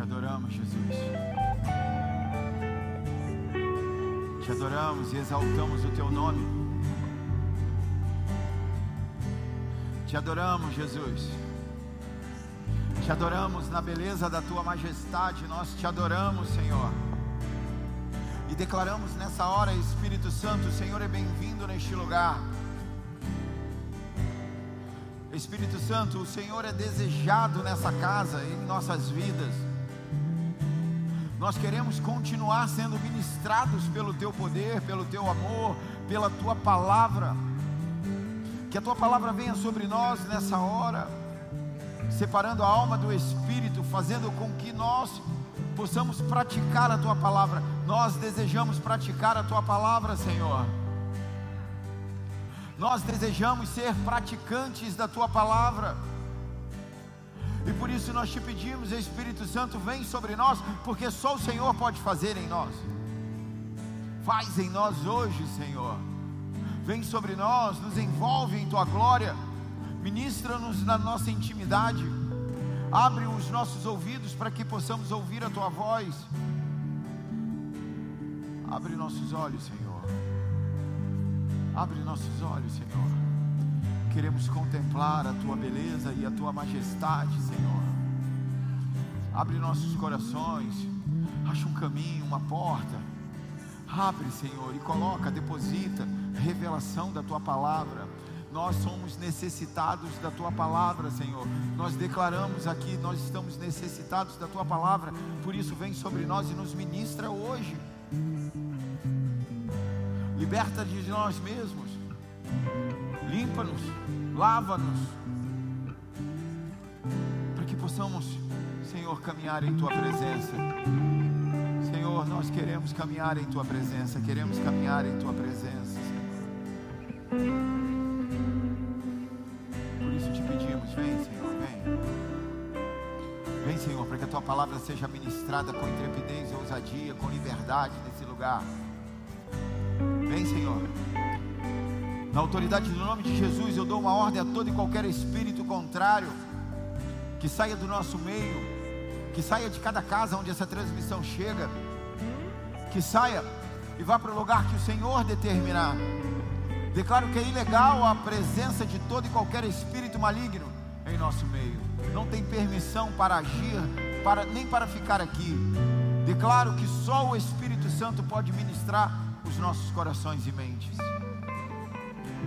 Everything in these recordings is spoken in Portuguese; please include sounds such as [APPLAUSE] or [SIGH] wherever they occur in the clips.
te adoramos, Jesus. Te adoramos e exaltamos o teu nome. Te adoramos, Jesus. Te adoramos na beleza da tua majestade. Nós te adoramos, Senhor. E declaramos nessa hora, Espírito Santo, o Senhor é bem-vindo neste lugar. Espírito Santo, o Senhor é desejado nessa casa, em nossas vidas. Nós queremos continuar sendo ministrados pelo Teu poder, pelo Teu amor, pela Tua palavra. Que a Tua palavra venha sobre nós nessa hora, separando a alma do Espírito, fazendo com que nós possamos praticar a Tua palavra. Nós desejamos praticar a Tua palavra, Senhor. Nós desejamos ser praticantes da tua palavra. E por isso nós te pedimos, Espírito Santo, vem sobre nós, porque só o Senhor pode fazer em nós. Faz em nós hoje, Senhor. Vem sobre nós, nos envolve em tua glória. Ministra-nos na nossa intimidade. Abre os nossos ouvidos para que possamos ouvir a tua voz. Abre nossos olhos, Senhor Abre nossos olhos, Senhor. Queremos contemplar a tua beleza e a tua majestade, Senhor. Abre nossos corações. Acha um caminho, uma porta. Abre, Senhor, e coloca, deposita revelação da tua palavra. Nós somos necessitados da tua palavra, Senhor. Nós declaramos aqui, nós estamos necessitados da tua palavra. Por isso, vem sobre nós e nos ministra hoje liberta de nós mesmos, limpa-nos, lava-nos, para que possamos, Senhor, caminhar em Tua presença. Senhor, nós queremos caminhar em Tua presença, queremos caminhar em Tua presença. Por isso te pedimos, vem, Senhor, vem. Vem, Senhor, para que a Tua palavra seja ministrada com intrepidez e ousadia, com liberdade nesse lugar. Vem, Senhor. Na autoridade do nome de Jesus, eu dou uma ordem a todo e qualquer espírito contrário que saia do nosso meio, que saia de cada casa onde essa transmissão chega, que saia e vá para o lugar que o Senhor determinar. Declaro que é ilegal a presença de todo e qualquer espírito maligno em nosso meio. Não tem permissão para agir, para, nem para ficar aqui. Declaro que só o Espírito Santo pode ministrar os nossos corações e mentes.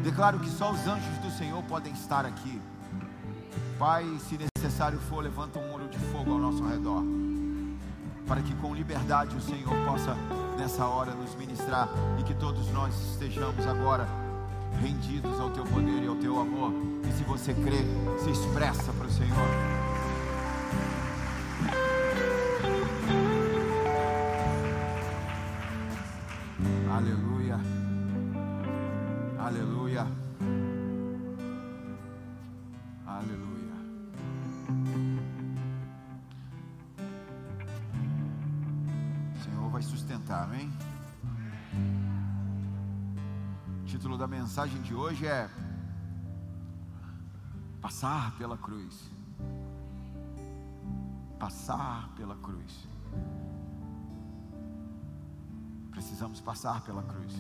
Declaro que só os anjos do Senhor podem estar aqui. Pai, se necessário for, levanta um muro de fogo ao nosso redor, para que com liberdade o Senhor possa nessa hora nos ministrar e que todos nós estejamos agora rendidos ao teu poder e ao teu amor. E se você crê, se expressa para o Senhor. Sustentar, amém? O título da mensagem de hoje é Passar pela cruz. Passar pela cruz. Precisamos passar pela cruz.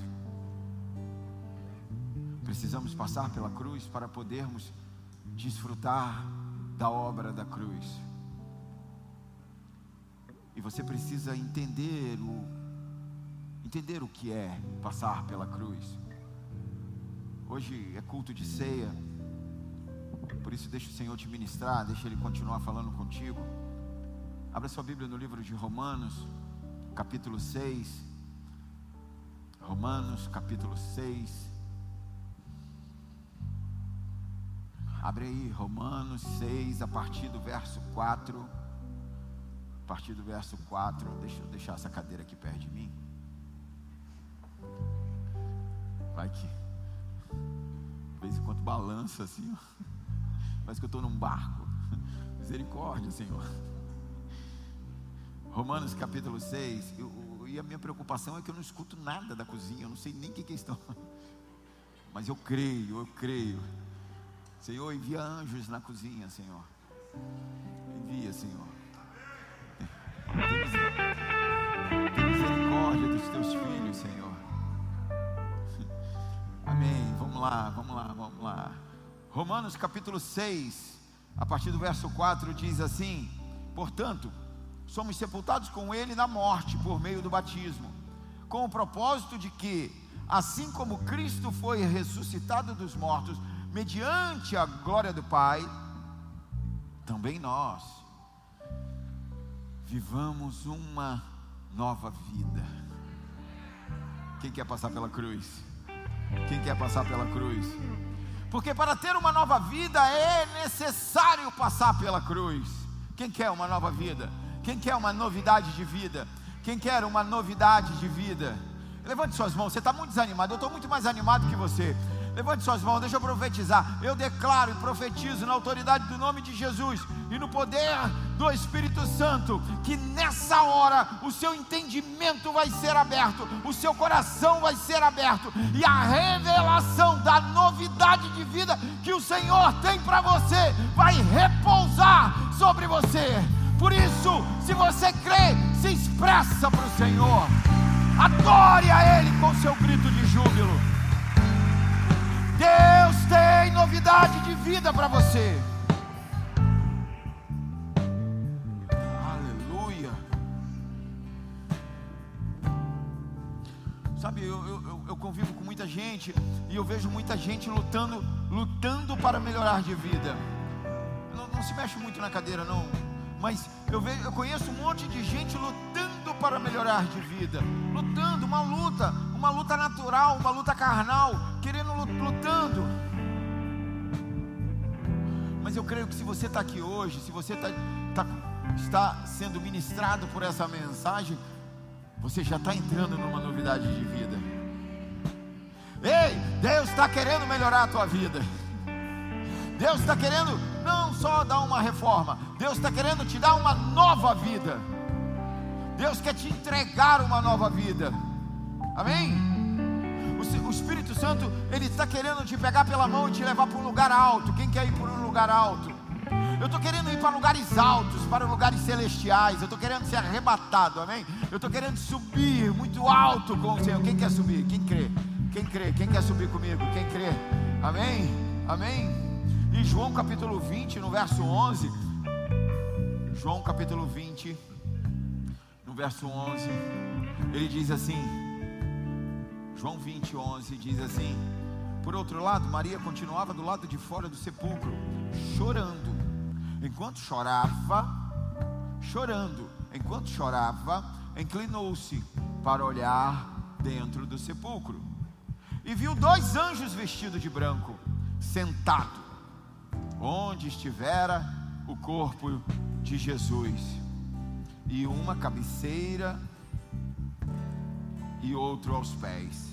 Precisamos passar pela cruz para podermos desfrutar da obra da cruz. E você precisa entender o entender o que é passar pela cruz. Hoje é culto de ceia. Por isso deixa o Senhor te ministrar, deixa ele continuar falando contigo. Abra sua Bíblia no livro de Romanos, capítulo 6. Romanos capítulo 6. Abre aí, Romanos 6, a partir do verso 4. A partir do verso 4. Deixa eu deixar essa cadeira aqui perto de mim. que de vez em quando balança assim, ó. parece que eu estou num barco. Misericórdia, Senhor. Romanos capítulo 6. Eu, eu, e a minha preocupação é que eu não escuto nada da cozinha, eu não sei nem o que, estão. Mas eu creio, eu creio. Senhor, envia anjos na cozinha, Senhor. Envia, Senhor. Tem misericórdia dos teus filhos, Senhor. Romanos capítulo 6, a partir do verso 4, diz assim: Portanto, somos sepultados com Ele na morte por meio do batismo, com o propósito de que, assim como Cristo foi ressuscitado dos mortos, mediante a glória do Pai, também nós vivamos uma nova vida. Quem quer passar pela cruz? Quem quer passar pela cruz? Porque para ter uma nova vida é necessário passar pela cruz. Quem quer uma nova vida? Quem quer uma novidade de vida? Quem quer uma novidade de vida? Levante suas mãos, você está muito desanimado, eu estou muito mais animado que você. Levante suas mãos, deixa eu profetizar. Eu declaro e profetizo na autoridade do nome de Jesus e no poder do Espírito Santo que nessa hora o seu entendimento vai ser aberto, o seu coração vai ser aberto e a revelação da novidade de vida que o Senhor tem para você vai repousar sobre você. Por isso, se você crê, se expressa para o Senhor. Adore a Ele com seu grito de júbilo. Deus tem novidade de vida para você. Aleluia. Sabe, eu, eu, eu, convivo com muita gente e eu vejo muita gente lutando, lutando para melhorar de vida. Não, não se mexe muito na cadeira, não. Mas eu, vejo, eu conheço um monte de gente lutando para melhorar de vida, lutando, uma luta, uma luta natural, uma luta carnal, querendo lutando. Mas eu creio que se você está aqui hoje, se você tá, tá, está sendo ministrado por essa mensagem, você já está entrando numa novidade de vida. Ei, Deus está querendo melhorar a tua vida. Deus está querendo não só dar uma reforma, Deus está querendo te dar uma nova vida. Deus quer te entregar uma nova vida. Amém? O, o Espírito Santo, Ele está querendo te pegar pela mão e te levar para um lugar alto. Quem quer ir para um lugar alto? Eu estou querendo ir para lugares altos, para lugares celestiais. Eu estou querendo ser arrebatado, amém? Eu estou querendo subir muito alto com o Senhor. Quem quer subir? Quem crê? Quem crê? Quem quer subir comigo? Quem crê? Amém? Amém? Em João capítulo 20, no verso 11. João capítulo 20, no verso 11. Ele diz assim. João 20, 11 diz assim: Por outro lado, Maria continuava do lado de fora do sepulcro, chorando. Enquanto chorava, chorando, enquanto chorava, inclinou-se para olhar dentro do sepulcro e viu dois anjos vestidos de branco, sentado, onde estivera o corpo de Jesus, e uma cabeceira e outro aos pés.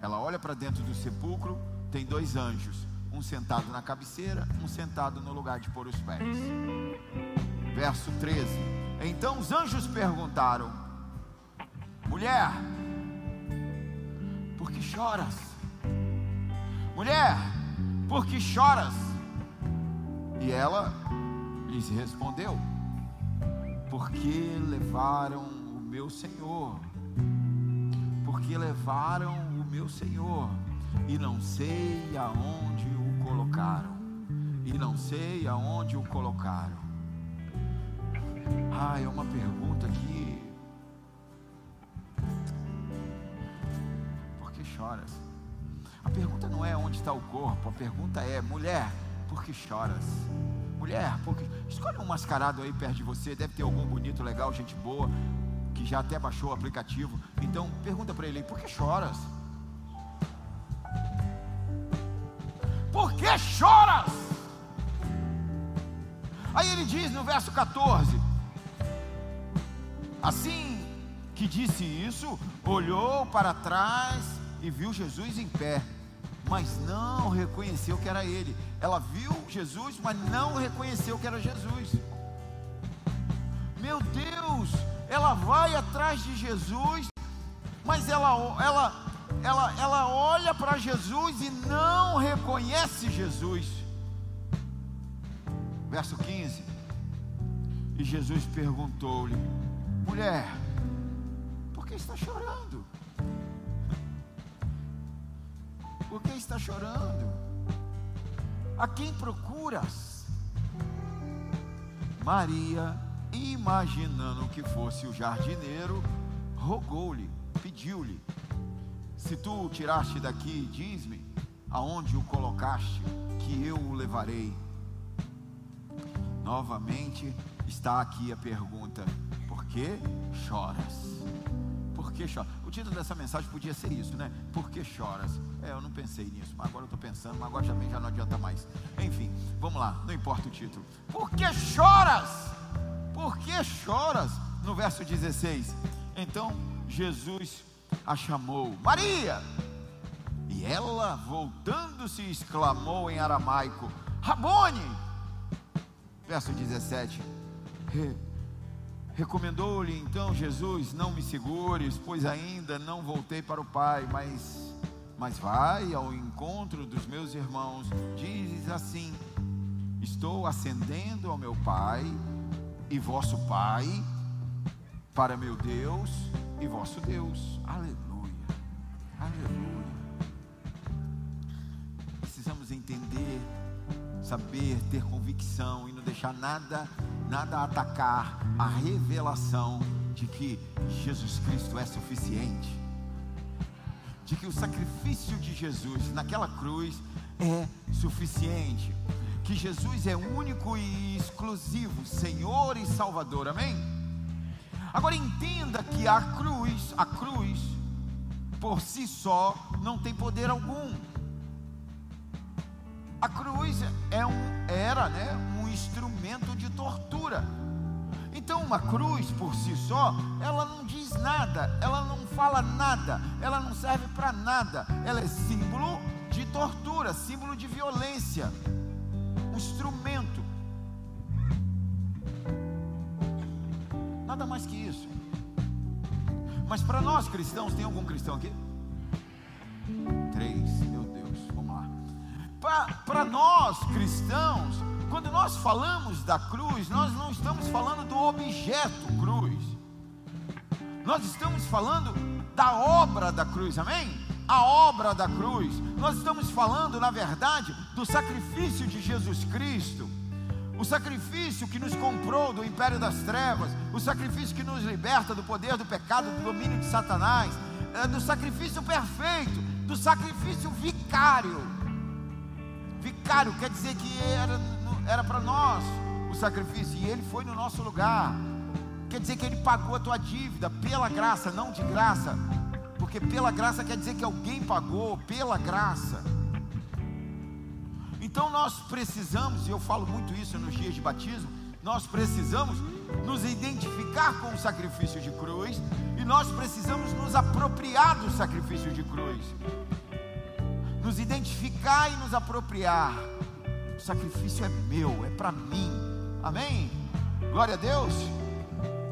Ela olha para dentro do sepulcro, tem dois anjos, um sentado na cabeceira, um sentado no lugar de pôr os pés. Verso 13. Então os anjos perguntaram: Mulher, por que choras? Mulher, por que choras? E ela lhes respondeu: Porque levaram o meu Senhor porque levaram o meu Senhor e não sei aonde o colocaram. E não sei aonde o colocaram. Ah, é uma pergunta que. Por que choras? A pergunta não é onde está o corpo, a pergunta é: mulher, por que choras? Mulher, porque escolhe um mascarado aí perto de você, deve ter algum bonito, legal, gente boa que já até baixou o aplicativo. Então pergunta para ele: por que choras? Por que choras? Aí ele diz no verso 14: Assim que disse isso, olhou para trás e viu Jesus em pé, mas não reconheceu que era ele. Ela viu Jesus, mas não reconheceu que era Jesus. Meu Deus, ela vai atrás de Jesus, mas ela, ela, ela, ela olha para Jesus e não reconhece Jesus. Verso 15. E Jesus perguntou-lhe: Mulher, por que está chorando? Por que está chorando? A quem procuras? Maria, imaginando que fosse o jardineiro, rogou-lhe, pediu-lhe: Se tu o tiraste daqui, diz-me aonde o colocaste, que eu o levarei. Novamente está aqui a pergunta: Por que choras? Por que choras? O título dessa mensagem podia ser isso, né? Por que choras? É, eu não pensei nisso, mas agora eu estou pensando, mas agora também já não adianta mais. Enfim, vamos lá, não importa o título. Por que choras? Por que choras? No verso 16. Então Jesus a chamou, Maria! E ela, voltando-se, exclamou em aramaico: Rabone! Verso 17. Recomendou-lhe então Jesus: Não me segures, pois ainda não voltei para o Pai, mas, mas vai ao encontro dos meus irmãos. Diz assim: Estou ascendendo ao meu Pai e vosso Pai, para meu Deus e vosso Deus. Aleluia, aleluia. Precisamos entender, saber, ter convicção e deixar nada, nada atacar a revelação de que Jesus Cristo é suficiente. De que o sacrifício de Jesus naquela cruz é suficiente que Jesus é único e exclusivo, Senhor e Salvador, amém? Agora entenda que a cruz, a cruz, por si só, não tem poder algum. A cruz é um, era né, um instrumento de tortura. Então, uma cruz por si só, ela não diz nada, ela não fala nada, ela não serve para nada. Ela é símbolo de tortura, símbolo de violência instrumento. Nada mais que isso. Mas para nós cristãos, tem algum cristão aqui? Para nós cristãos, quando nós falamos da cruz, nós não estamos falando do objeto cruz, nós estamos falando da obra da cruz, amém? a obra da cruz. Nós estamos falando, na verdade, do sacrifício de Jesus Cristo. O sacrifício que nos comprou do império das trevas, o sacrifício que nos liberta do poder do pecado, do domínio de Satanás, é do sacrifício perfeito, do sacrifício vicário. Vicário quer dizer que era para nós o sacrifício e ele foi no nosso lugar. Quer dizer que ele pagou a tua dívida pela graça, não de graça, porque pela graça quer dizer que alguém pagou, pela graça. Então nós precisamos, e eu falo muito isso nos dias de batismo, nós precisamos nos identificar com o sacrifício de cruz e nós precisamos nos apropriar do sacrifício de cruz. Nos identificar e nos apropriar. O sacrifício é meu, é para mim. Amém? Glória a Deus.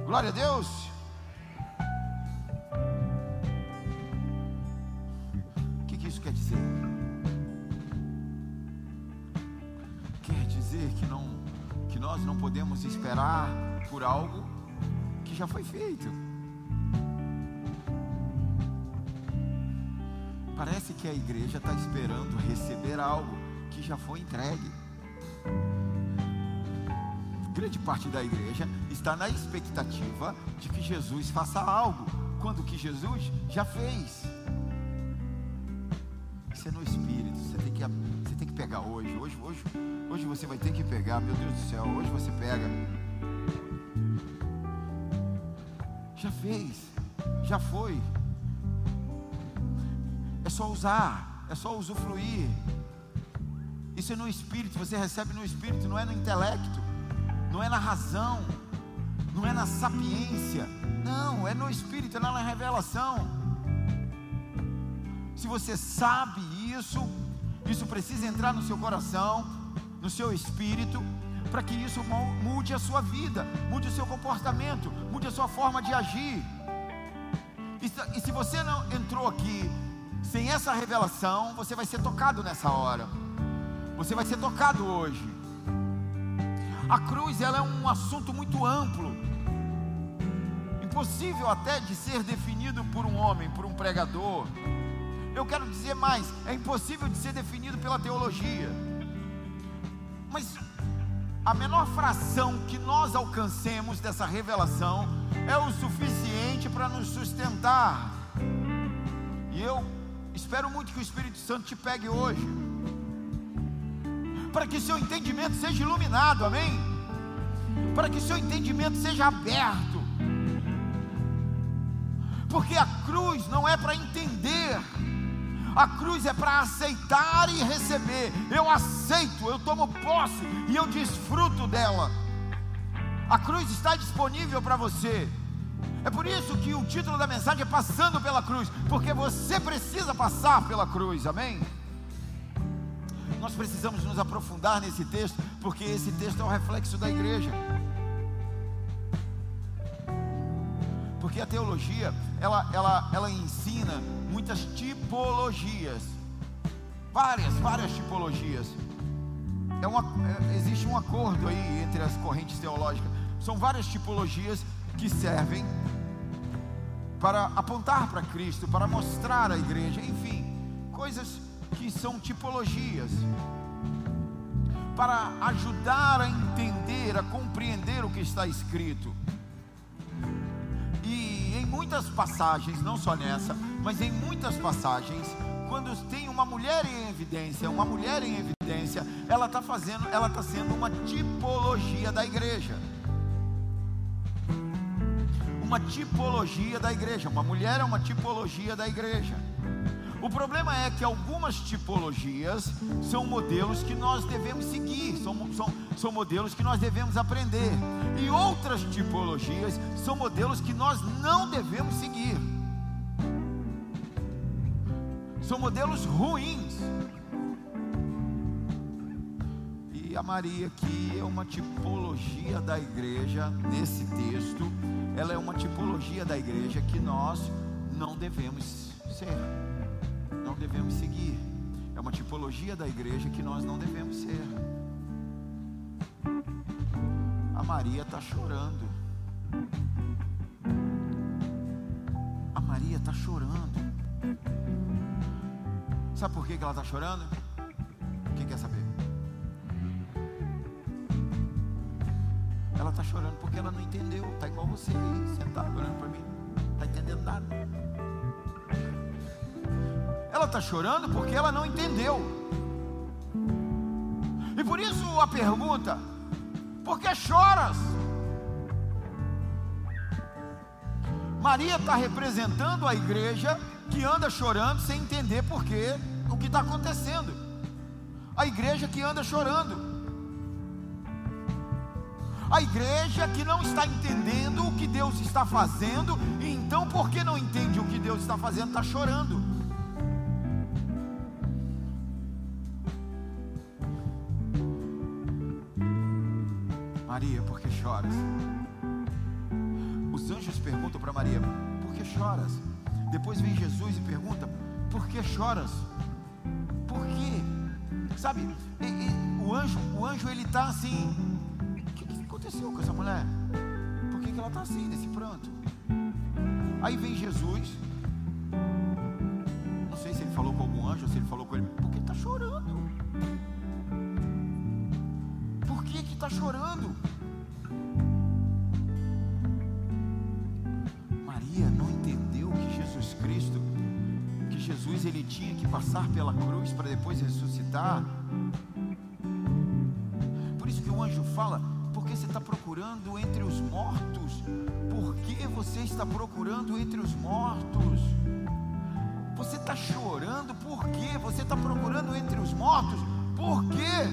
Glória a Deus. quer dizer? Quer dizer que não que nós não podemos esperar por algo que já foi feito. Parece que a igreja está esperando receber algo que já foi entregue. Grande parte da igreja está na expectativa de que Jesus faça algo, quando que Jesus já fez ser no espírito. Você tem que, você tem que pegar hoje. Hoje, hoje. hoje você vai ter que pegar. Meu Deus do céu, hoje você pega. Já fez, já foi. Só usar, é só usufruir. Isso é no espírito, você recebe no espírito, não é no intelecto, não é na razão, não é na sapiência, não, é no espírito, é na revelação. Se você sabe isso, isso precisa entrar no seu coração, no seu espírito, para que isso mude a sua vida, mude o seu comportamento, mude a sua forma de agir. E se você não entrou aqui sem essa revelação, você vai ser tocado nessa hora. Você vai ser tocado hoje. A cruz ela é um assunto muito amplo, impossível até de ser definido por um homem, por um pregador. Eu quero dizer mais: é impossível de ser definido pela teologia. Mas a menor fração que nós alcancemos dessa revelação é o suficiente para nos sustentar. E eu espero muito que o Espírito Santo te pegue hoje, para que seu entendimento seja iluminado, amém? Para que seu entendimento seja aberto, porque a cruz não é para entender, a cruz é para aceitar e receber. Eu aceito, eu tomo posse e eu desfruto dela. A cruz está disponível para você. É por isso que o título da mensagem é Passando pela Cruz, porque você precisa passar pela cruz, amém? Nós precisamos nos aprofundar nesse texto, porque esse texto é o reflexo da igreja. Porque a teologia, ela, ela, ela ensina muitas tipologias, várias, várias tipologias. É uma, é, existe um acordo aí entre as correntes teológicas. São várias tipologias que servem para apontar para Cristo, para mostrar a igreja, enfim, coisas que são tipologias, para ajudar a entender, a compreender o que está escrito. E em muitas passagens, não só nessa, mas em muitas passagens, quando tem uma mulher em evidência, uma mulher em evidência, ela está fazendo, ela está sendo uma tipologia da igreja. Uma tipologia da igreja. Uma mulher é uma tipologia da igreja. O problema é que algumas tipologias são modelos que nós devemos seguir, são, são, são modelos que nós devemos aprender, e outras tipologias são modelos que nós não devemos seguir, são modelos ruins. Maria aqui é uma tipologia da igreja, nesse texto, ela é uma tipologia da igreja que nós não devemos ser devemos seguir. É uma tipologia da igreja que nós não devemos ser. A Maria está chorando. A Maria está chorando. Sabe por que ela está chorando? Ela está chorando porque ela não entendeu. Está igual você aí, sentado olhando para mim. Está entendendo nada. Ela está chorando porque ela não entendeu. E por isso a pergunta: por que choras? Maria está representando a igreja que anda chorando sem entender por que o que está acontecendo. A igreja que anda chorando. A igreja que não está entendendo o que Deus está fazendo, e então, porque não entende o que Deus está fazendo, está chorando. Maria, por que choras? Os anjos perguntam para Maria, por que choras? Depois vem Jesus e pergunta, por que choras? Por quê? Sabe, e, o anjo, o anjo ele está assim. Ela está assim, nesse pranto? Aí vem Jesus. Não sei se ele falou com algum anjo se ele falou com ele. Por que está chorando? Por que está chorando? Jesus ele tinha que passar pela cruz para depois ressuscitar. Por isso que o anjo fala: procurando entre os mortos? Por que você está procurando entre os mortos? Você está chorando, por quê? Você está procurando entre os mortos, por quê?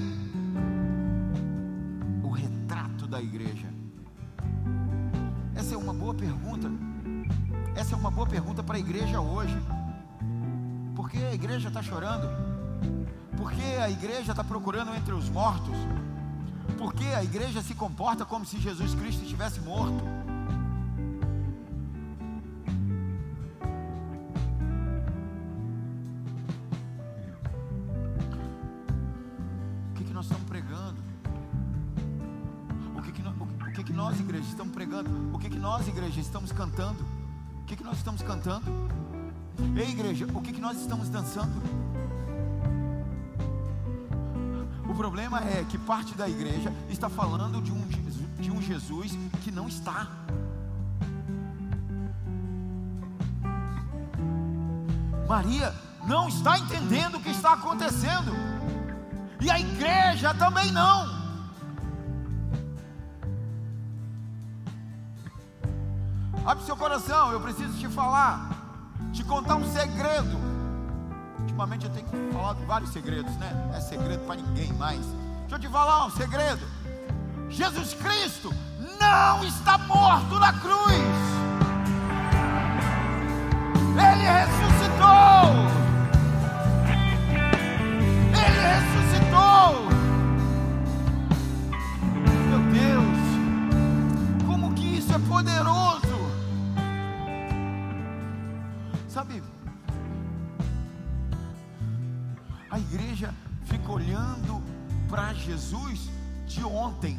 O retrato da igreja. Essa é uma boa pergunta. Essa é uma boa pergunta para a igreja hoje. Por que a igreja está chorando? Por que a igreja está procurando entre os mortos? Por que a igreja se comporta como se Jesus Cristo estivesse morto? O que, que nós estamos pregando? O que, que, o que, que nós, igreja, estamos pregando? O que, que nós, igreja, estamos cantando? O que, que nós estamos cantando? Ei, igreja, o que, que nós estamos dançando? Problema é que parte da igreja está falando de um, de um Jesus que não está. Maria não está entendendo o que está acontecendo, e a igreja também não. Abre seu coração, eu preciso te falar, te contar um segredo. Ultimamente eu tenho falado vários segredos, né? É segredo para ninguém mais. Deixa eu te falar um segredo. Jesus Cristo não está morto na cruz. Ele ressuscitou. Ele ressuscitou. Meu Deus, como que isso é poderoso. Sabe, Jesus de ontem.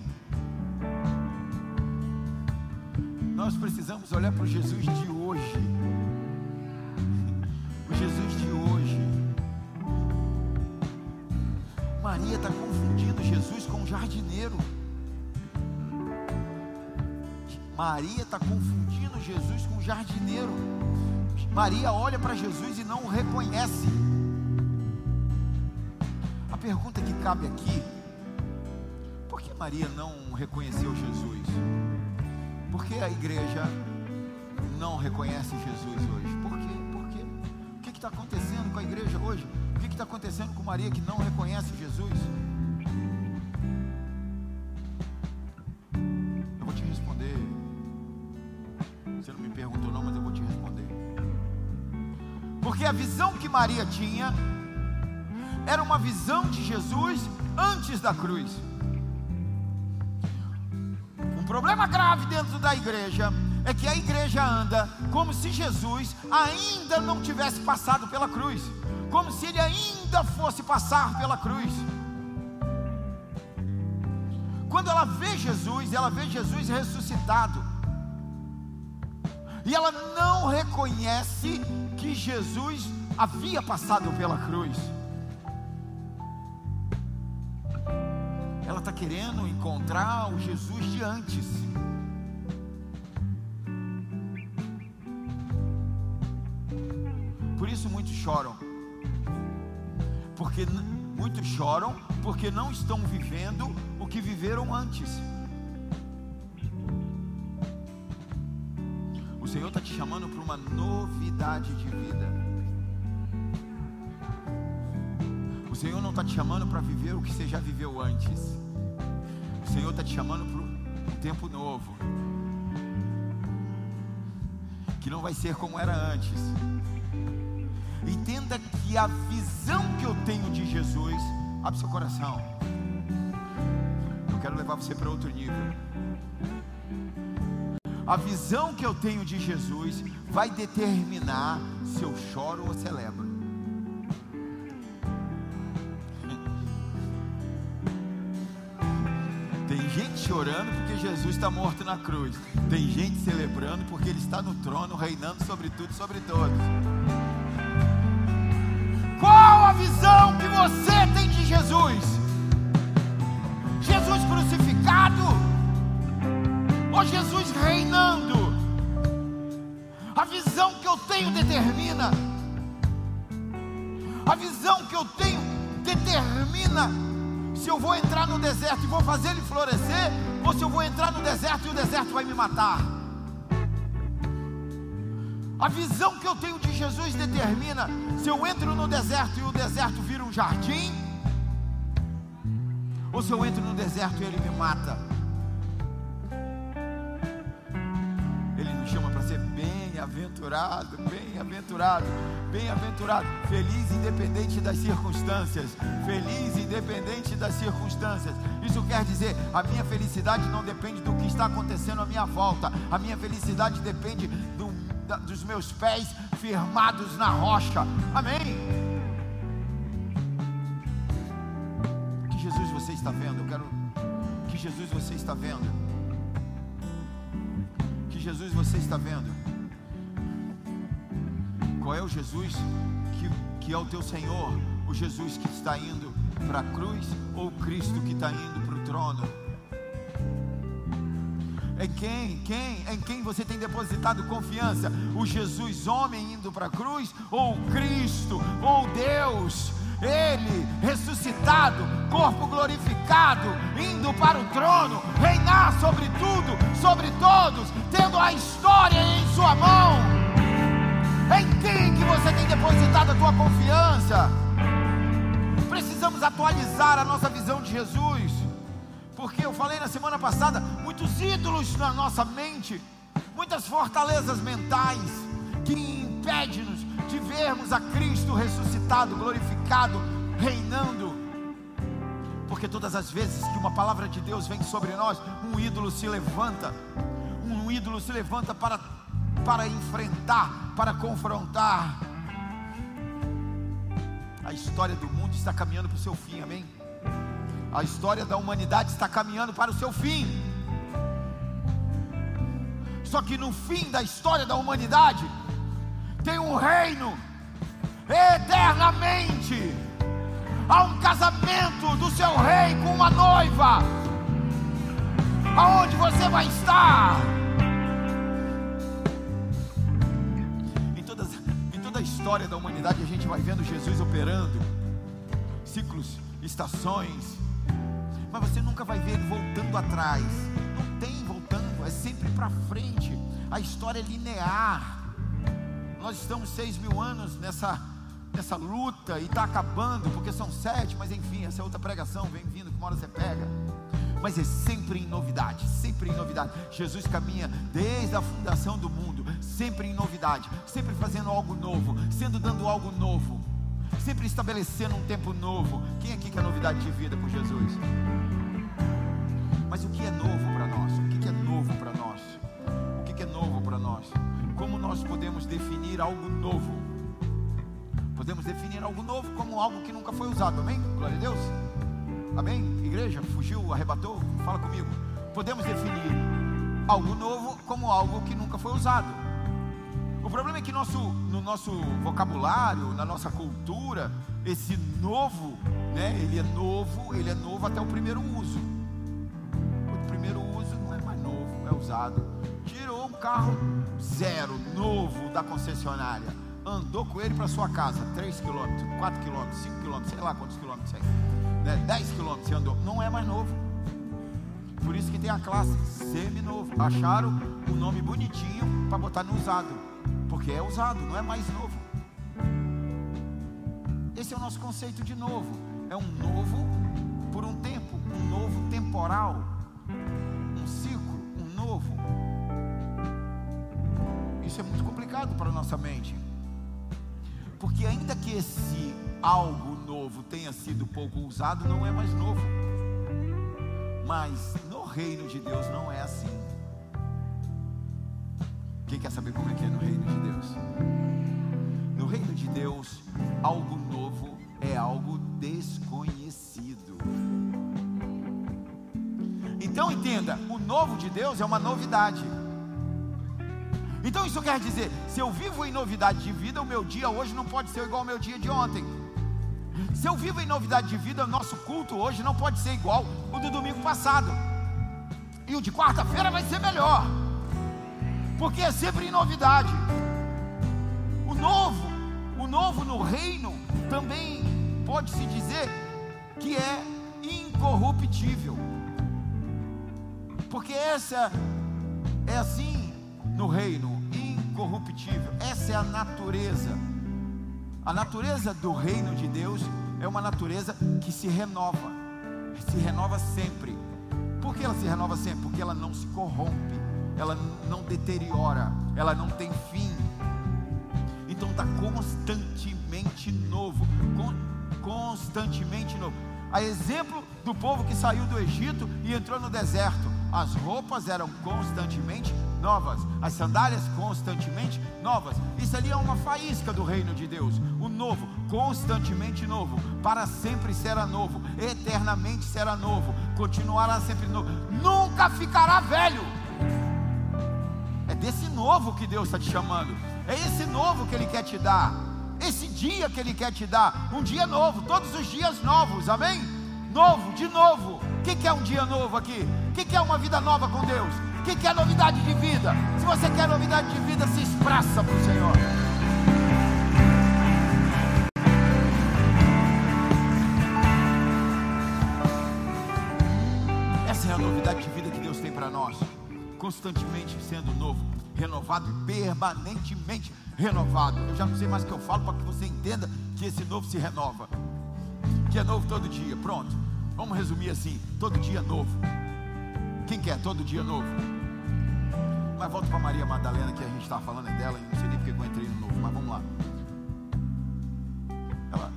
Nós precisamos olhar para o Jesus de hoje. [LAUGHS] O Jesus de hoje. Maria está confundindo Jesus com um jardineiro. Maria está confundindo Jesus com um jardineiro. Maria olha para Jesus e não o reconhece. A pergunta que cabe aqui: Maria não reconheceu Jesus? Por que a igreja não reconhece Jesus hoje? Por quê? Por quê? O que está acontecendo com a igreja hoje? O que está acontecendo com Maria que não reconhece Jesus? Eu vou te responder. Você não me perguntou, não, mas eu vou te responder. Porque a visão que Maria tinha era uma visão de Jesus antes da cruz. Problema grave dentro da igreja é que a igreja anda como se Jesus ainda não tivesse passado pela cruz, como se ele ainda fosse passar pela cruz. Quando ela vê Jesus, ela vê Jesus ressuscitado. E ela não reconhece que Jesus havia passado pela cruz. Está querendo encontrar o Jesus de antes. Por isso muitos choram. Porque muitos choram porque não estão vivendo o que viveram antes. O Senhor está te chamando para uma novidade de vida. O Senhor não está te chamando para viver o que você já viveu antes. O Senhor está te chamando para um tempo novo. Que não vai ser como era antes. Entenda que a visão que eu tenho de Jesus, abre seu coração. Eu quero levar você para outro nível. A visão que eu tenho de Jesus vai determinar se eu choro ou celebro. Gente chorando porque Jesus está morto na cruz. Tem gente celebrando porque Ele está no trono, reinando sobre tudo e sobre todos. Qual a visão que você tem de Jesus? Jesus crucificado? Ou Jesus reinando? A visão que eu tenho determina. A visão que eu tenho determina se eu vou entrar no deserto e vou fazer ele florescer, ou se eu vou entrar no deserto e o deserto vai me matar. A visão que eu tenho de Jesus determina se eu entro no deserto e o deserto vira um jardim, ou se eu entro no deserto e ele me mata. Ele nos chama para ser bem-aventurado, bem-aventurado, bem-aventurado, feliz independente das circunstâncias, feliz independente das circunstâncias. Isso quer dizer, a minha felicidade não depende do que está acontecendo à minha volta, a minha felicidade depende do, da, dos meus pés firmados na rocha. Amém. Que Jesus você está vendo? Eu quero que Jesus você está vendo. Que Jesus você está vendo? Qual é o Jesus que, que é o teu Senhor? O Jesus que está indo para a cruz ou Cristo que está indo para o trono? Em quem, quem, em quem você tem depositado confiança? O Jesus homem indo para a cruz ou Cristo ou Deus? Ele ressuscitado, corpo glorificado, indo para o trono, reinar sobre tudo, sobre todos, tendo a história em sua mão. Em quem que você tem depositado a tua confiança? Precisamos atualizar a nossa visão de Jesus. Porque eu falei na semana passada, muitos ídolos na nossa mente, muitas fortalezas mentais que impedem-nos de vermos a Cristo ressuscitado, glorificado, reinando. Porque todas as vezes que uma palavra de Deus vem sobre nós, um ídolo se levanta, um ídolo se levanta para, para enfrentar, para confrontar. A história do mundo está caminhando para o seu fim, amém? A história da humanidade está caminhando para o seu fim. Só que no fim da história da humanidade, tem um reino eternamente. Há um casamento do seu rei com uma noiva. Aonde você vai estar? História da humanidade, a gente vai vendo Jesus operando ciclos, estações. Mas você nunca vai ver ele voltando atrás. Não tem voltando, é sempre para frente. A história é linear. Nós estamos seis mil anos nessa, nessa luta e está acabando, porque são sete, mas enfim, essa é outra pregação, vem vindo, que uma hora você pega. Mas é sempre em novidade, sempre em novidade. Jesus caminha desde a fundação do mundo, sempre em novidade, sempre fazendo algo novo, sendo dando algo novo, sempre estabelecendo um tempo novo. Quem aqui quer novidade de vida com Jesus? Mas o que é novo para nós? O que é novo para nós? O que é novo para nós? como nós podemos definir algo novo? Podemos definir algo novo como algo que nunca foi usado, amém? Glória a Deus. Amém? Igreja, fugiu, arrebatou? Fala comigo. Podemos definir algo novo como algo que nunca foi usado. O problema é que nosso, no nosso vocabulário, na nossa cultura, esse novo, né, ele é novo, ele é novo até o primeiro uso. O primeiro uso não é mais novo, é usado. Tirou um carro zero, novo, da concessionária andou com ele para sua casa, 3 quilômetros, 4 quilômetros, 5 quilômetros, sei lá quantos quilômetros é. Né? 10, quilômetros, você andou, não é mais novo. Por isso que tem a classe semi-novo. Acharam o um nome bonitinho para botar no usado, porque é usado, não é mais novo. Esse é o nosso conceito de novo. É um novo por um tempo, um novo temporal, um ciclo, um novo. Isso é muito complicado para a nossa mente. Porque ainda que esse algo novo tenha sido pouco usado, não é mais novo. Mas no reino de Deus não é assim. Quem quer saber como é que é no reino de Deus? No reino de Deus, algo novo é algo desconhecido. Então entenda, o novo de Deus é uma novidade. Então isso quer dizer, se eu vivo em novidade de vida, o meu dia hoje não pode ser igual ao meu dia de ontem. Se eu vivo em novidade de vida, o nosso culto hoje não pode ser igual o do domingo passado. E o de quarta-feira vai ser melhor. Porque é sempre em novidade. O novo, o novo no reino também pode-se dizer que é incorruptível. Porque essa é assim no reino incorruptível. Essa é a natureza. A natureza do reino de Deus é uma natureza que se renova, se renova sempre. Por que ela se renova sempre? Porque ela não se corrompe, ela não deteriora, ela não tem fim. Então está constantemente novo, constantemente novo. A exemplo do povo que saiu do Egito e entrou no deserto, as roupas eram constantemente novas, as sandálias constantemente novas. Isso ali é uma faísca do reino de Deus. O novo, constantemente novo, para sempre será novo, eternamente será novo, continuará sempre novo, nunca ficará velho. É desse novo que Deus está te chamando, é esse novo que Ele quer te dar. esse dia que Ele quer te dar, um dia novo, todos os dias novos, amém? Novo, de novo. O que, que é um dia novo aqui? O que, que é uma vida nova com Deus? Que, que é novidade de vida? Se você quer novidade de vida, se expressa para o Senhor. Essa é a novidade de vida que Deus tem para nós, constantemente sendo novo, renovado, permanentemente renovado. Eu já não sei mais o que eu falo para que você entenda que esse novo se renova. Que é novo todo dia. Pronto. Vamos resumir assim: todo dia novo. Quem quer todo dia novo? Mas volta para Maria Madalena, que a gente estava falando dela, e não sei nem porque eu entrei no novo, mas vamos lá. Ela,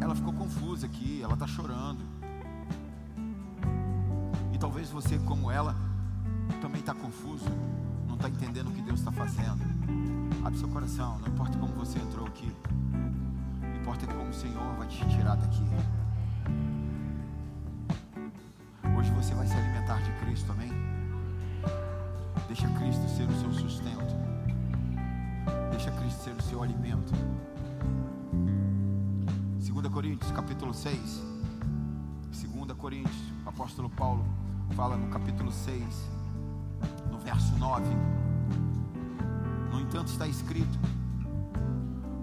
ela ficou confusa aqui, ela está chorando. E talvez você, como ela, também está confuso, não está entendendo o que Deus está fazendo. Abre seu coração, não importa como você entrou aqui, importa como o Senhor vai te tirar daqui. Hoje você vai se alimentar de Cristo, amém? Deixa Cristo ser o seu sustento. Deixa Cristo ser o seu alimento. 2 Coríntios, capítulo 6. 2 Coríntios, o apóstolo Paulo fala no capítulo 6, no verso 9. No entanto, está escrito: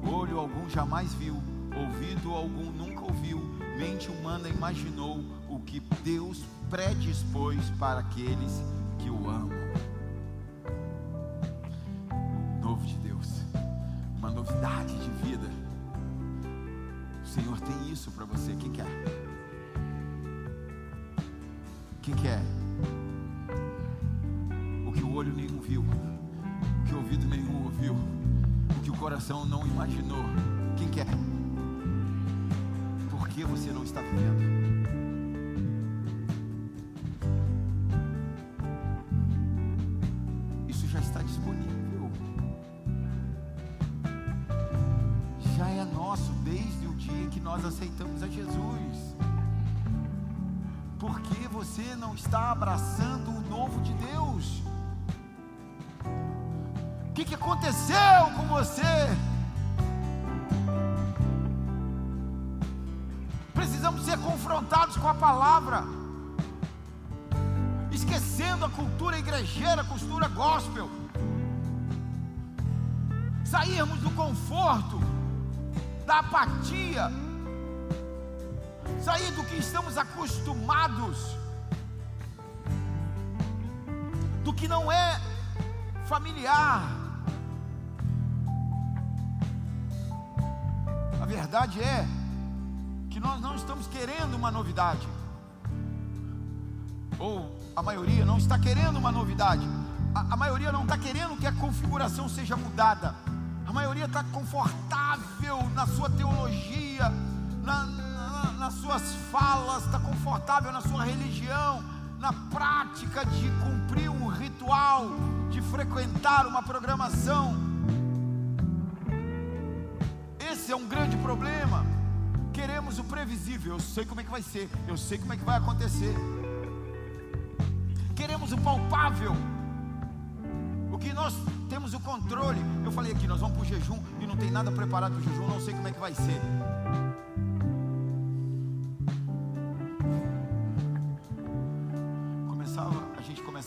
Olho algum jamais viu, ouvido algum nunca ouviu, mente humana imaginou o que Deus predispôs para aqueles que o amam. Quem quer? O que o olho nenhum viu, o que o ouvido nenhum ouviu, o que o coração não imaginou. Quem quer? Por que você não está vivendo? Está abraçando o novo de Deus? O que, que aconteceu com você? Precisamos ser confrontados com a palavra, esquecendo a cultura igrejeira, a cultura gospel, sairmos do conforto, da apatia, sair do que estamos acostumados, do que não é familiar. A verdade é que nós não estamos querendo uma novidade, ou a maioria não está querendo uma novidade, a, a maioria não está querendo que a configuração seja mudada, a maioria está confortável na sua teologia, na, na, nas suas falas, está confortável na sua religião, na prática de cumprir um ritual, de frequentar uma programação. Esse é um grande problema. Queremos o previsível. Eu sei como é que vai ser, eu sei como é que vai acontecer. Queremos o palpável. O que nós temos o controle. Eu falei aqui, nós vamos para o jejum e não tem nada preparado para o jejum, não sei como é que vai ser.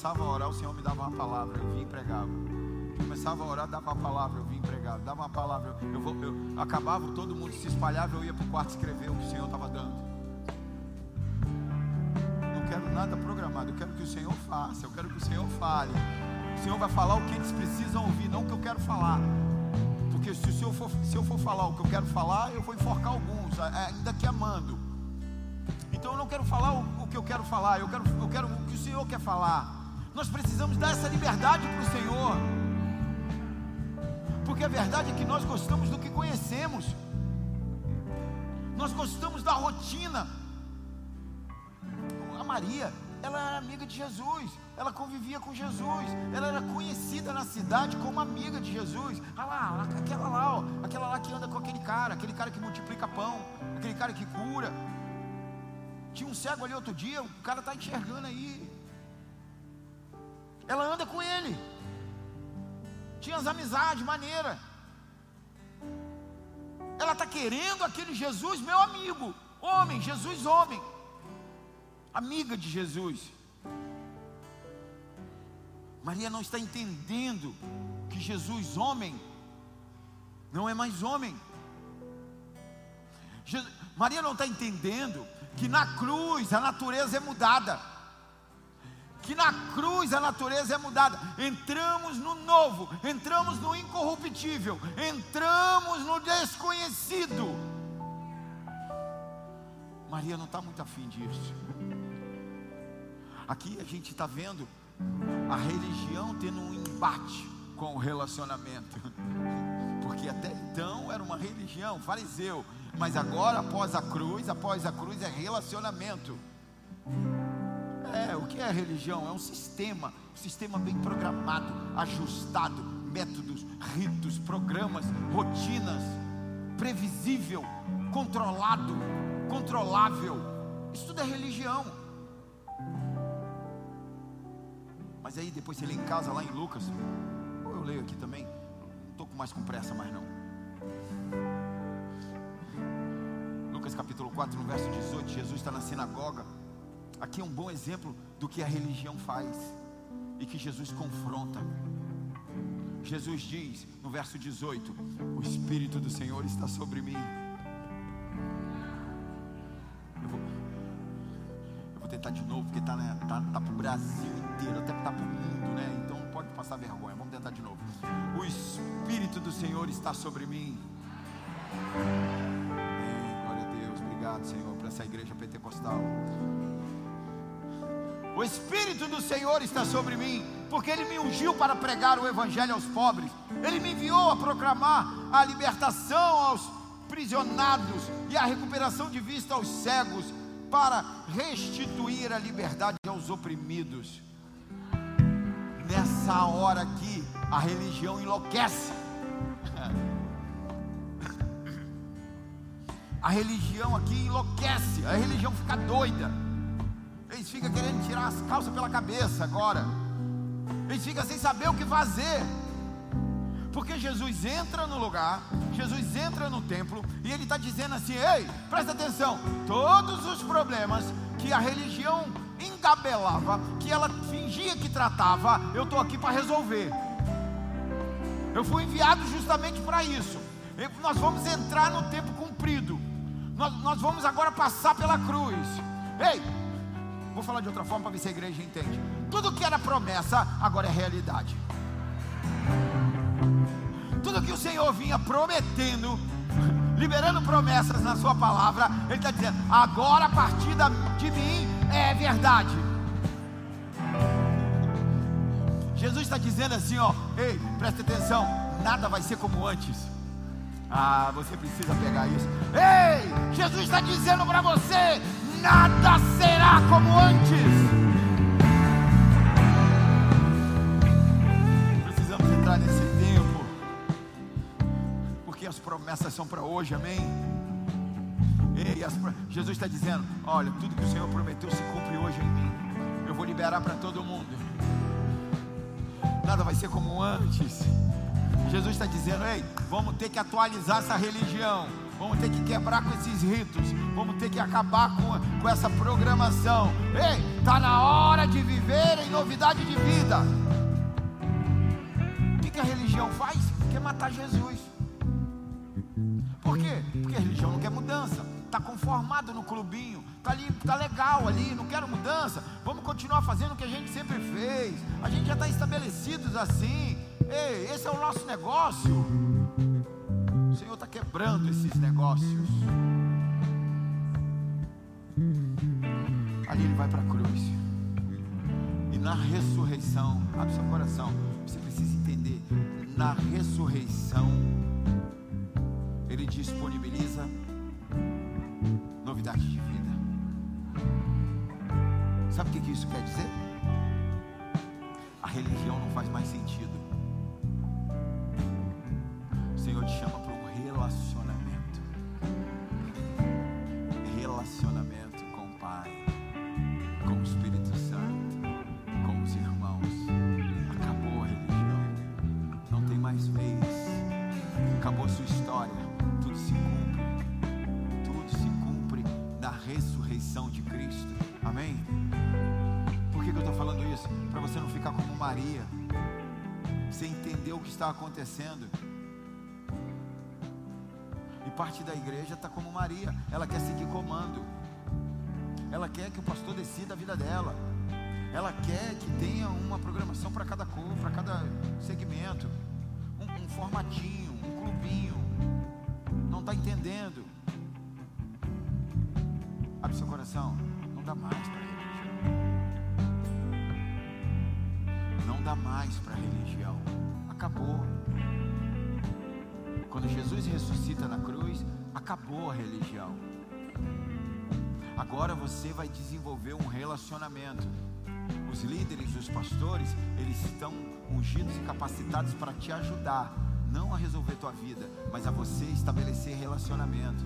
Começava a orar, o Senhor me dava uma palavra, eu vim e pregava. Começava a orar, dava uma palavra, eu vim e pregava. Dava uma palavra, eu, vou, eu acabava, todo mundo se espalhava, eu ia para o quarto escrever o que o Senhor estava dando. Não quero nada programado, eu quero que o Senhor faça, eu quero que o Senhor fale. O Senhor vai falar o que eles precisam ouvir, não o que eu quero falar. Porque se, o Senhor for, se eu for falar o que eu quero falar, eu vou enforcar alguns, ainda que amando. Então eu não quero falar o, o que eu quero falar, eu quero, eu quero o que o Senhor quer falar. Nós precisamos dar essa liberdade para o Senhor. Porque a verdade é que nós gostamos do que conhecemos. Nós gostamos da rotina. A Maria, ela era amiga de Jesus, ela convivia com Jesus, ela era conhecida na cidade como amiga de Jesus. Ah lá, aquela lá, ó, aquela lá que anda com aquele cara, aquele cara que multiplica pão, aquele cara que cura. Tinha um cego ali outro dia, o cara está enxergando aí. Ela anda com ele. Tinha as amizades, maneira. ela está querendo aquele Jesus, meu amigo, homem, Jesus, homem, amiga de Jesus. Maria não está entendendo que Jesus, homem, não é mais homem. Jesus, Maria não está entendendo que na cruz a natureza é mudada. Que na cruz a natureza é mudada. Entramos no novo, entramos no incorruptível, entramos no desconhecido. Maria não está muito afim disso. Aqui a gente está vendo a religião tendo um embate com o relacionamento. Porque até então era uma religião, fariseu, mas agora após a cruz, após a cruz é relacionamento. É, o que é religião? É um sistema, um sistema bem programado, ajustado, métodos, ritos, programas, rotinas, previsível, controlado, controlável. Isso tudo é religião. Mas aí depois você lê em casa, lá em Lucas, ou eu leio aqui também, não estou mais com pressa mais não. Lucas capítulo 4, no verso 18, Jesus está na sinagoga. Aqui é um bom exemplo do que a religião faz e que Jesus confronta. Jesus diz no verso 18: O Espírito do Senhor está sobre mim. Eu vou, eu vou tentar de novo, porque está tá, tá para o Brasil inteiro, até está para o mundo, né? Então não pode passar vergonha. Vamos tentar de novo. O Espírito do Senhor está sobre mim. Amém. Glória a Deus. Obrigado, Senhor, por essa igreja pentecostal. O Espírito do Senhor está sobre mim, porque Ele me ungiu para pregar o Evangelho aos pobres. Ele me enviou a proclamar a libertação aos prisionados e a recuperação de vista aos cegos, para restituir a liberdade aos oprimidos. Nessa hora aqui, a religião enlouquece. [LAUGHS] A religião aqui enlouquece, a religião fica doida. Eles ficam querendo tirar as calças pela cabeça agora. Eles ficam sem saber o que fazer. Porque Jesus entra no lugar, Jesus entra no templo e ele está dizendo assim: ei, presta atenção, todos os problemas que a religião engabelava, que ela fingia que tratava, eu estou aqui para resolver. Eu fui enviado justamente para isso. Nós vamos entrar no tempo cumprido. Nós, nós vamos agora passar pela cruz. Ei, Vou falar de outra forma para ver se a igreja entende. Tudo que era promessa, agora é realidade. Tudo que o Senhor vinha prometendo, liberando promessas na Sua palavra, Ele está dizendo: agora a partir de mim é verdade. Jesus está dizendo assim: ó, ei, presta atenção, nada vai ser como antes. Ah, você precisa pegar isso. Ei, Jesus está dizendo para você: nada será como antes. Precisamos entrar nesse tempo, porque as promessas são para hoje, amém? Ei, as, Jesus está dizendo: olha, tudo que o Senhor prometeu se cumpre hoje em mim. Eu vou liberar para todo mundo. Nada vai ser como antes. Jesus está dizendo: ei, vamos ter que atualizar essa religião vamos ter que quebrar com esses ritos, vamos ter que acabar com, com essa programação. Ei, está na hora de viver em novidade de vida. O que, que a religião faz? Quer matar Jesus. Por quê? Porque a religião não quer mudança. Está conformado no clubinho, está ali, tá legal ali, não quero mudança. Vamos continuar fazendo o que a gente sempre fez. A gente já está estabelecidos assim. Ei, esse é o nosso negócio. O Senhor está quebrando esses negócios. Ali ele vai para a cruz. E na ressurreição, abre seu coração. Você precisa entender. Na ressurreição, ele disponibiliza novidade de vida. Sabe o que isso quer dizer? A religião não faz mais sentido. O Senhor te chama acontecendo. E parte da igreja está como Maria, ela quer seguir comando, ela quer que o pastor decida a vida dela, ela quer que tenha uma programação para cada cor, para cada segmento, um, um formatinho, um clubinho, não está entendendo. Quando Jesus ressuscita na cruz, acabou a religião. Agora você vai desenvolver um relacionamento. Os líderes, os pastores, eles estão ungidos e capacitados para te ajudar, não a resolver tua vida, mas a você estabelecer relacionamento.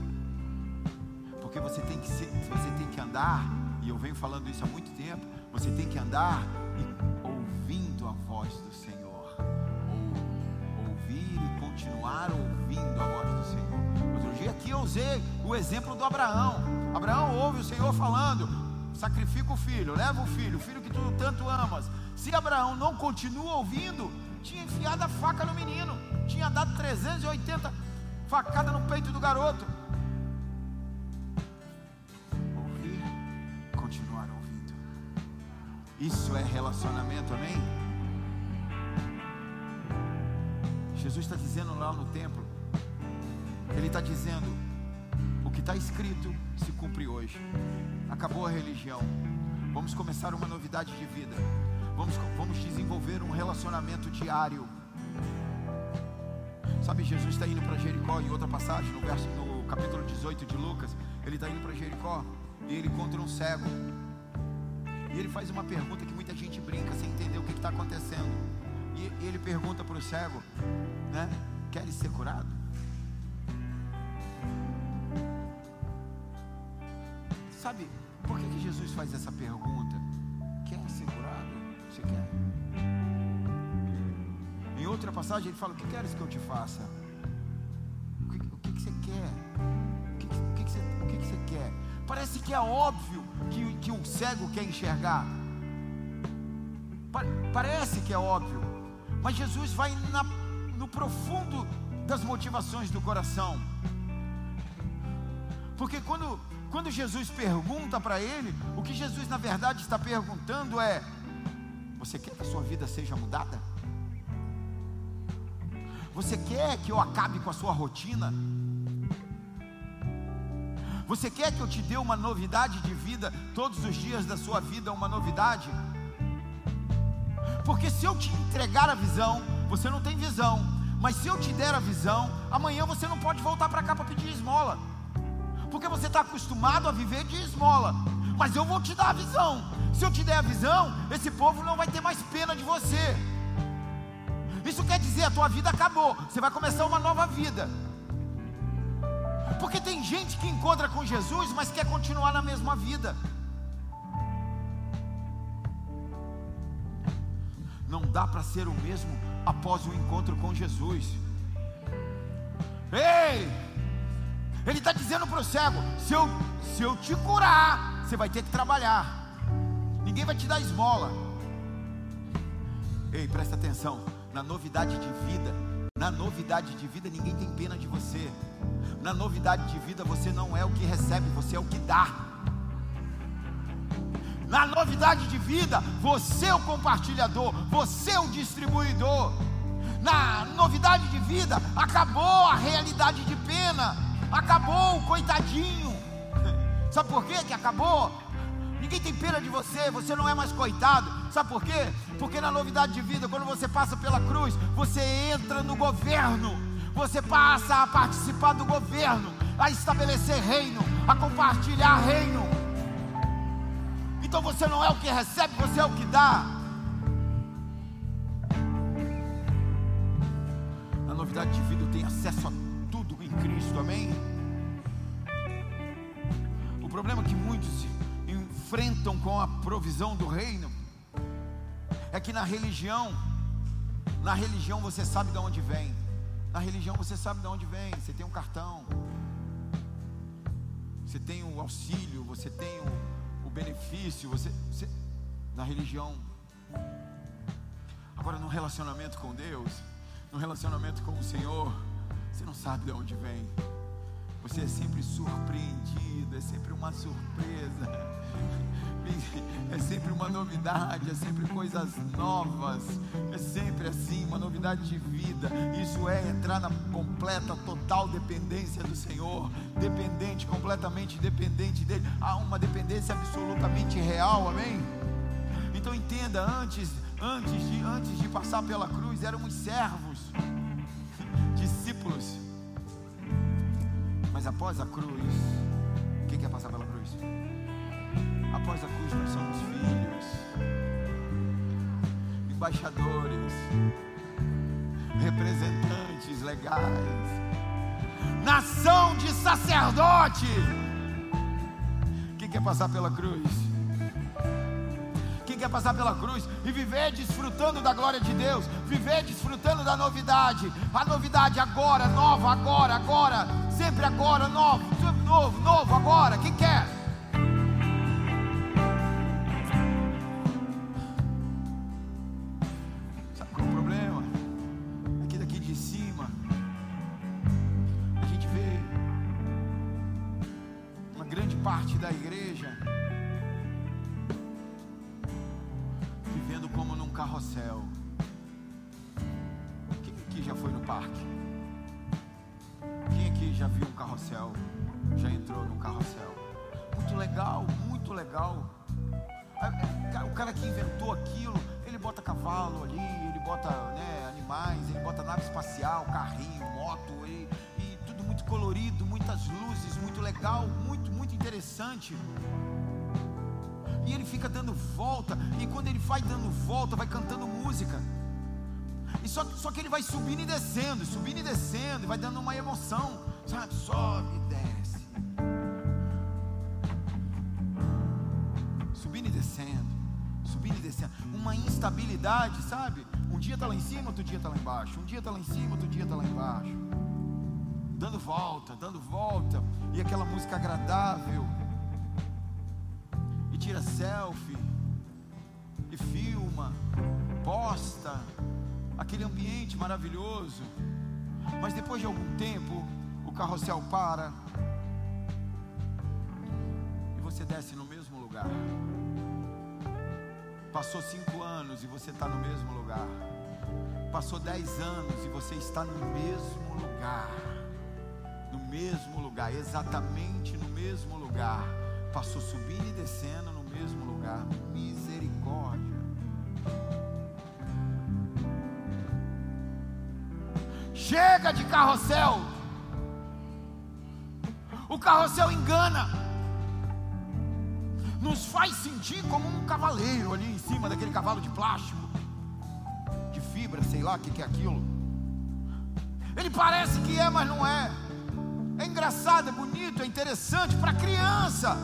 Porque você tem que ser, você tem que andar, e eu venho falando isso há muito tempo, você tem que andar ouvindo a voz do Senhor. Ou ouvir e continuar ouvindo eu usei o exemplo do Abraão. Abraão ouve o Senhor falando: sacrifica o filho, leva o filho, o filho que tu tanto amas. Se Abraão não continua ouvindo, tinha enfiado a faca no menino, tinha dado 380 facadas no peito do garoto. Isso é relacionamento, amém? Jesus está dizendo lá no templo, Ele está dizendo: o que está escrito se cumpre hoje. Acabou a religião. Vamos começar uma novidade de vida. Vamos, vamos desenvolver um relacionamento diário. Sabe, Jesus está indo para Jericó em outra passagem, no, verso, no capítulo 18 de Lucas. Ele está indo para Jericó e ele encontra um cego. E ele faz uma pergunta que muita gente brinca sem entender o que está acontecendo. E, e ele pergunta para o cego, né? Queres ser curado? Sabe por que, que Jesus faz essa pergunta? Quer ser curado? Você quer? Em outra passagem ele fala: O que queres que eu te faça? O que, o que, que você quer? O que, o que, que, você, o que, que você quer? Parece que é óbvio que, que o cego quer enxergar. Parece que é óbvio, mas Jesus vai na, no profundo das motivações do coração. Porque quando, quando Jesus pergunta para ele, o que Jesus na verdade está perguntando é: Você quer que a sua vida seja mudada? Você quer que eu acabe com a sua rotina? Você quer que eu te dê uma novidade de vida, todos os dias da sua vida, uma novidade? Porque se eu te entregar a visão, você não tem visão. Mas se eu te der a visão, amanhã você não pode voltar para cá para pedir esmola. Porque você está acostumado a viver de esmola. Mas eu vou te dar a visão. Se eu te der a visão, esse povo não vai ter mais pena de você. Isso quer dizer, a tua vida acabou. Você vai começar uma nova vida. Porque tem gente que encontra com Jesus, mas quer continuar na mesma vida. Não dá para ser o mesmo após o encontro com Jesus. Ei! Ele está dizendo para o cego: se eu, se eu te curar, você vai ter que trabalhar. Ninguém vai te dar esmola. Ei, presta atenção. Na novidade de vida, na novidade de vida, ninguém tem pena de você. Na novidade de vida, você não é o que recebe, você é o que dá. Na novidade de vida, você é o compartilhador, você é o distribuidor. Na novidade de vida, acabou a realidade de pena, acabou coitadinho. Sabe por quê que acabou? Ninguém tem pena de você, você não é mais coitado. Sabe por quê? Porque na novidade de vida, quando você passa pela cruz, você entra no governo você passa a participar do governo, a estabelecer reino, a compartilhar reino. Então você não é o que recebe, você é o que dá. Na novidade de vida eu tenho acesso a Cristo, amém? O problema é que muitos enfrentam com a provisão do reino é que na religião, na religião você sabe de onde vem. Na religião você sabe de onde vem, você tem um cartão, você tem o auxílio, você tem o, benefício, você, você, na religião relacionamento com Deus, no relacionamento com o Senhor, você não sabe de onde vem. Você é sempre surpreendido, é sempre uma surpresa [LAUGHS] é sempre uma novidade, é sempre coisas novas, é sempre assim, uma novidade de vida. Isso é entrar na completa, total dependência do Senhor, dependente, completamente dependente dele. Há uma dependência absolutamente real, amém? Então entenda, antes, antes de, antes de passar pela cruz, éramos servos, discípulos. Mas após a cruz, o que é passar pela cruz? Após a cruz, nós somos filhos, embaixadores, representantes legais, nação de sacerdote. Quem quer passar pela cruz? Quer passar pela cruz e viver desfrutando da glória de Deus, viver desfrutando da novidade, a novidade agora, nova, agora, agora, sempre agora, novo, volta, vai cantando música. E só, só que ele vai subindo e descendo, subindo e descendo, e vai dando uma emoção, sabe? Sobe e desce. Subindo e descendo, subindo e descendo. Uma instabilidade, sabe? Um dia está lá em cima, outro dia está lá embaixo. Um dia está lá em cima, outro dia está lá embaixo. Dando volta, dando volta. E aquela música agradável e tira selfie, e filma, posta, aquele ambiente maravilhoso. Mas depois de algum tempo, o carrossel para e você desce no mesmo lugar. Passou cinco anos e você está no mesmo lugar. Passou dez anos e você está no mesmo lugar. No mesmo lugar, exatamente no mesmo lugar passou subindo e descendo no mesmo lugar. Misericórdia. Chega de carrossel. O carrossel engana. Nos faz sentir como um cavaleiro ali em cima daquele cavalo de plástico, de fibra, sei lá o que, que é aquilo. Ele parece que é, mas não é. É engraçado, é bonito, é interessante para criança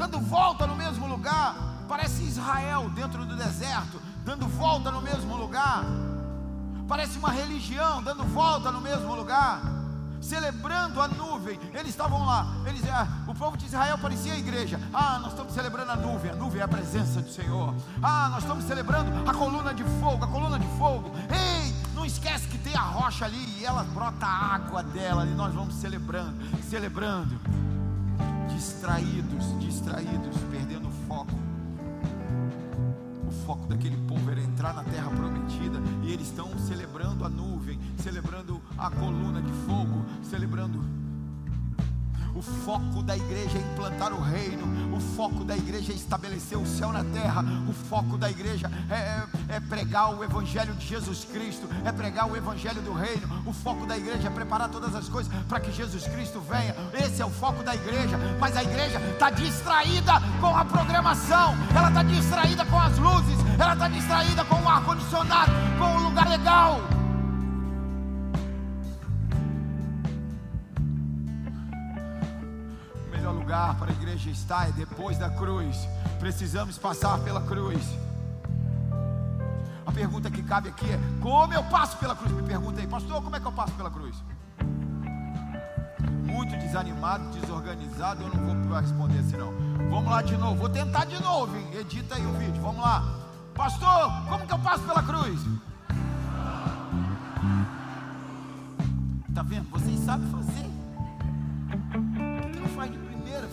dando volta no mesmo lugar. Parece Israel dentro do deserto, dando volta no mesmo lugar. Parece uma religião dando volta no mesmo lugar, celebrando a nuvem. Eles estavam lá, eles, ah, o povo de Israel parecia a igreja. Ah, nós estamos celebrando a nuvem, a nuvem é a presença do Senhor. Ah, nós estamos celebrando a coluna de fogo, a coluna de fogo. Ei, não esquece que tem a rocha ali e ela brota a água dela e nós vamos celebrando, celebrando distraídos, distraídos, perdendo o foco. O foco daquele povo era entrar na terra prometida, e eles estão celebrando a nuvem, celebrando a coluna de fogo, celebrando o foco da igreja é implantar o reino. O foco da igreja é estabelecer o céu na terra. O foco da igreja é, é, é, pregar o evangelho de Jesus Cristo, é pregar o evangelho do reino. O foco da igreja é preparar todas as coisas para que Jesus Cristo venha. Esse é o foco da igreja. Mas a igreja está distraída com a programação, ela está distraída com as luzes, ela está distraída com o ar condicionado, com o lugar legal. Lugar para a igreja estar é depois da cruz. Precisamos passar pela cruz. A pergunta que cabe aqui é: como eu passo pela cruz? Me pergunta aí, pastor, como é que eu passo pela cruz? Muito desanimado, desorganizado, eu não vou responder assim não. Vamos lá de novo, vou tentar de novo, hein? edita aí o vídeo, vamos lá. Pastor, como que eu passo pela cruz? Tá vendo? Vocês sabem fazer.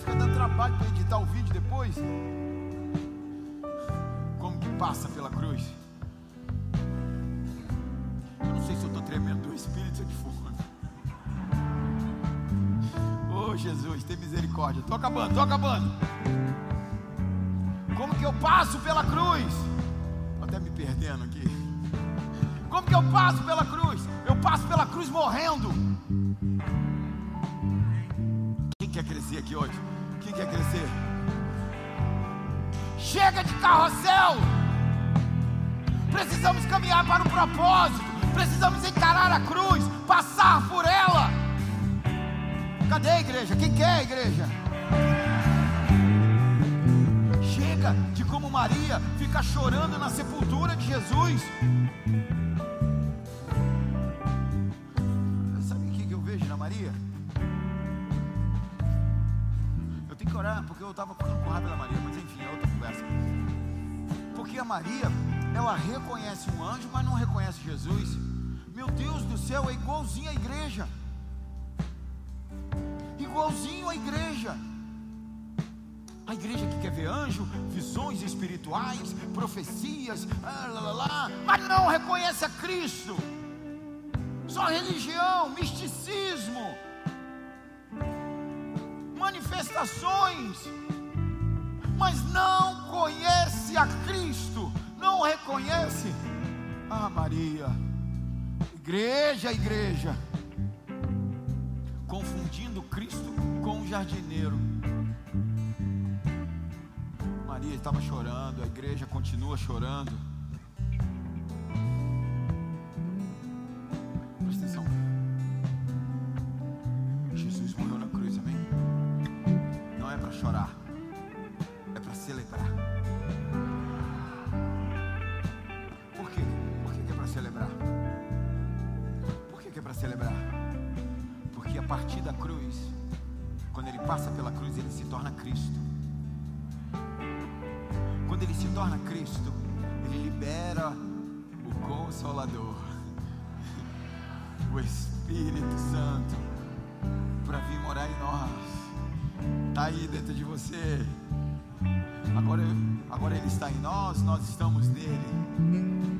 Fica dando trabalho para editar o vídeo depois. Como que passa pela cruz? Eu não sei se eu estou tremendo do espírito aqui fora. Oh Jesus, tem misericórdia. Estou acabando, estou acabando. Como que eu passo pela cruz? Estou até me perdendo aqui. Como que eu passo pela cruz? Eu passo pela cruz morrendo. Quem quer crescer aqui hoje? Quem quer crescer? Chega de carrossel. Precisamos caminhar para o propósito. Precisamos encarar a cruz, passar por ela. Cadê a igreja? Quem quer a igreja? Chega de como Maria fica chorando na sepultura de Jesus. Eu estava ficando com raiva da Maria, mas enfim, é outra conversa. Porque a Maria, ela reconhece um anjo, mas não reconhece Jesus. Meu Deus do céu, é igualzinho à igreja. Igualzinho à igreja. A igreja que quer ver anjo, visões espirituais, profecias, ah, lá, lá, lá, mas não reconhece a Cristo. Só religião, misticismo, manifestações, mas não conhece a Cristo, não reconhece. Ah, Maria, igreja, igreja, confundindo Cristo com o jardineiro. Maria estava chorando, a igreja continua chorando. Ele se torna Cristo. Quando ele se torna Cristo, ele libera o Consolador, o Espírito Santo, para vir morar em nós. Está aí dentro de você. Agora, agora ele está em nós, nós estamos nele.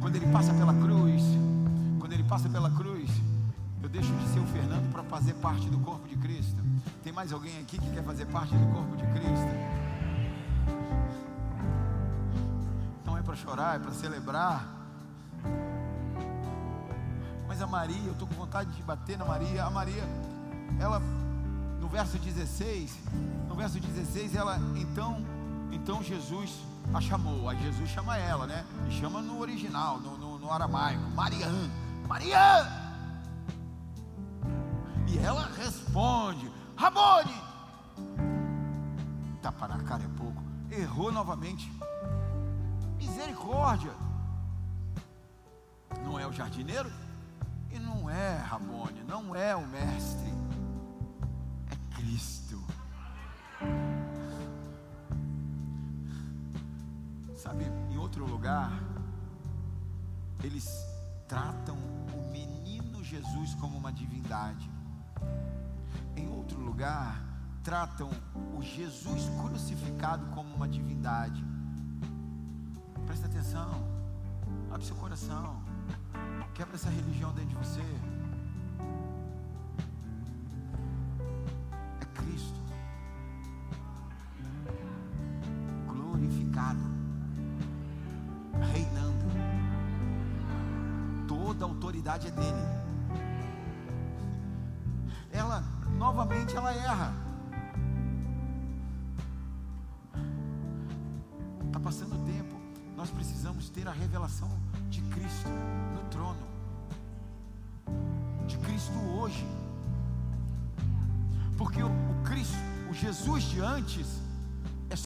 Quando ele passa pela cruz, quando ele passa pela cruz, deixo de ser o Fernando para fazer parte do corpo de Cristo. Tem mais alguém aqui que quer fazer parte do corpo de Cristo? Não é para chorar, é para celebrar. Mas a Maria, eu estou com vontade de bater na Maria. A Maria, ela, no verso 16, no verso 16, ela, então, então Jesus a chamou. Aí Jesus chama ela, né? E chama no original, no, no, no aramaico, Mariã, Mariã. E ela responde, Rabone. Tapa na cara é pouco. Errou novamente. Misericórdia. Não é o jardineiro? E não é Rabone, não é o mestre. É Cristo. Sabe, em outro lugar, eles tratam o menino Jesus como uma divindade. Em outro lugar, tratam o Jesus crucificado como uma divindade. Presta atenção, abre seu coração, quebra essa religião dentro de você. Novamente ela erra. Está passando o tempo. Nós precisamos ter a revelação de Cristo no trono. De Cristo hoje. Porque o Cristo, o Jesus de antes,